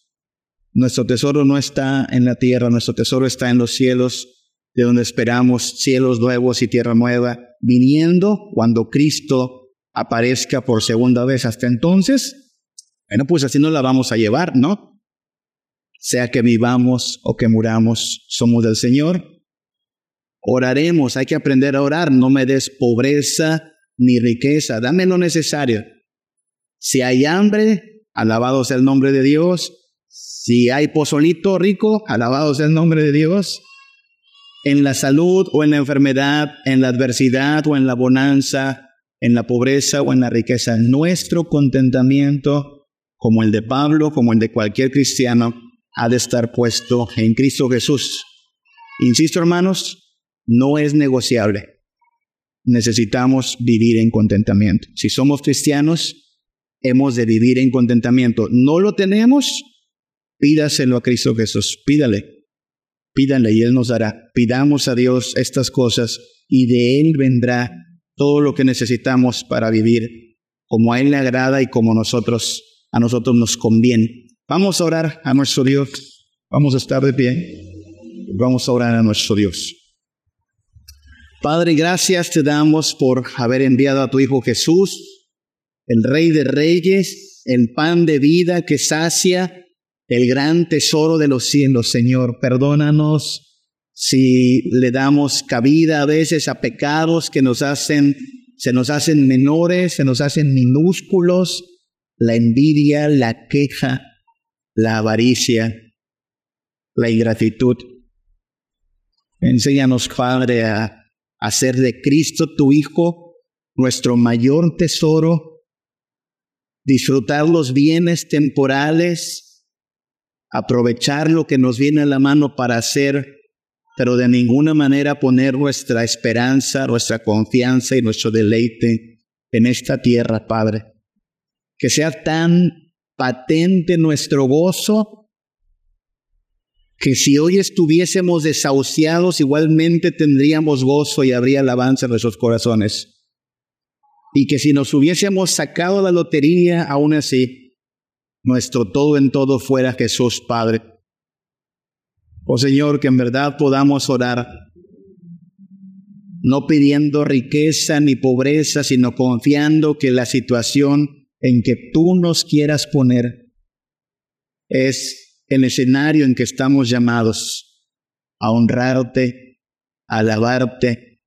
Nuestro tesoro no está en la tierra, nuestro tesoro está en los cielos, de donde esperamos cielos nuevos y tierra nueva, viniendo cuando Cristo aparezca por segunda vez. Hasta entonces, bueno, pues así nos la vamos a llevar, ¿no? Sea que vivamos o que muramos, somos del Señor. Oraremos, hay que aprender a orar, no me des pobreza ni riqueza, dame lo necesario. Si hay hambre, alabado sea el nombre de Dios. Si hay pozolito rico, alabado sea el nombre de Dios. En la salud o en la enfermedad, en la adversidad o en la bonanza, en la pobreza o en la riqueza. Nuestro contentamiento, como el de Pablo, como el de cualquier cristiano, ha de estar puesto en Cristo Jesús. Insisto, hermanos, no es negociable. Necesitamos vivir en contentamiento. Si somos cristianos, hemos de vivir en contentamiento. No lo tenemos, pídaselo a Cristo Jesús. Pídale. Pídale y Él nos dará. Pidamos a Dios estas cosas y de Él vendrá todo lo que necesitamos para vivir como a Él le agrada y como nosotros, a nosotros nos conviene. Vamos a orar a nuestro Dios. Vamos a estar de pie. Vamos a orar a nuestro Dios. Padre, gracias te damos por haber enviado a tu Hijo Jesús, el Rey de Reyes, el pan de vida que sacia, el gran tesoro de los cielos, Señor. Perdónanos si le damos cabida a veces a pecados que nos hacen, se nos hacen menores, se nos hacen minúsculos, la envidia, la queja, la avaricia, la ingratitud. Enséñanos, Padre, a hacer de Cristo tu Hijo nuestro mayor tesoro, disfrutar los bienes temporales, aprovechar lo que nos viene a la mano para hacer, pero de ninguna manera poner nuestra esperanza, nuestra confianza y nuestro deleite en esta tierra, Padre. Que sea tan patente nuestro gozo que si hoy estuviésemos desahuciados, igualmente tendríamos gozo y habría alabanza en nuestros corazones. Y que si nos hubiésemos sacado la lotería, aún así, nuestro todo en todo fuera Jesús Padre. Oh Señor, que en verdad podamos orar, no pidiendo riqueza ni pobreza, sino confiando que la situación en que tú nos quieras poner es el escenario en que estamos llamados a honrarte, a alabarte,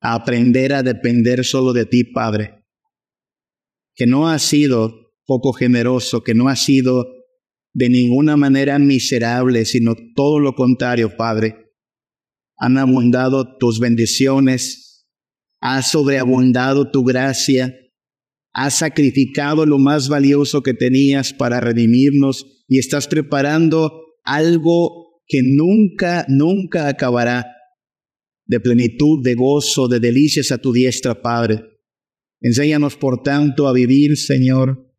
a aprender a depender solo de ti, Padre. Que no ha sido poco generoso, que no ha sido de ninguna manera miserable, sino todo lo contrario, Padre. Han abundado tus bendiciones, ha sobreabundado tu gracia, has sacrificado lo más valioso que tenías para redimirnos y estás preparando algo que nunca, nunca acabará de plenitud, de gozo, de delicias a tu diestra, Padre. Enséñanos, por tanto, a vivir, Señor,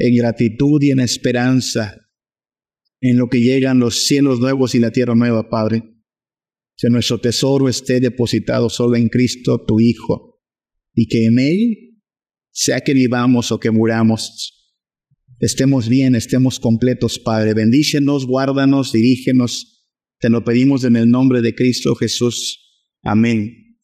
en gratitud y en esperanza en lo que llegan los cielos nuevos y la tierra nueva, Padre. Que nuestro tesoro esté depositado solo en Cristo, tu Hijo, y que en Él sea que vivamos o que muramos, estemos bien, estemos completos, Padre. Bendícenos, guárdanos, dirígenos. Te lo pedimos en el nombre de Cristo Jesús. Amén.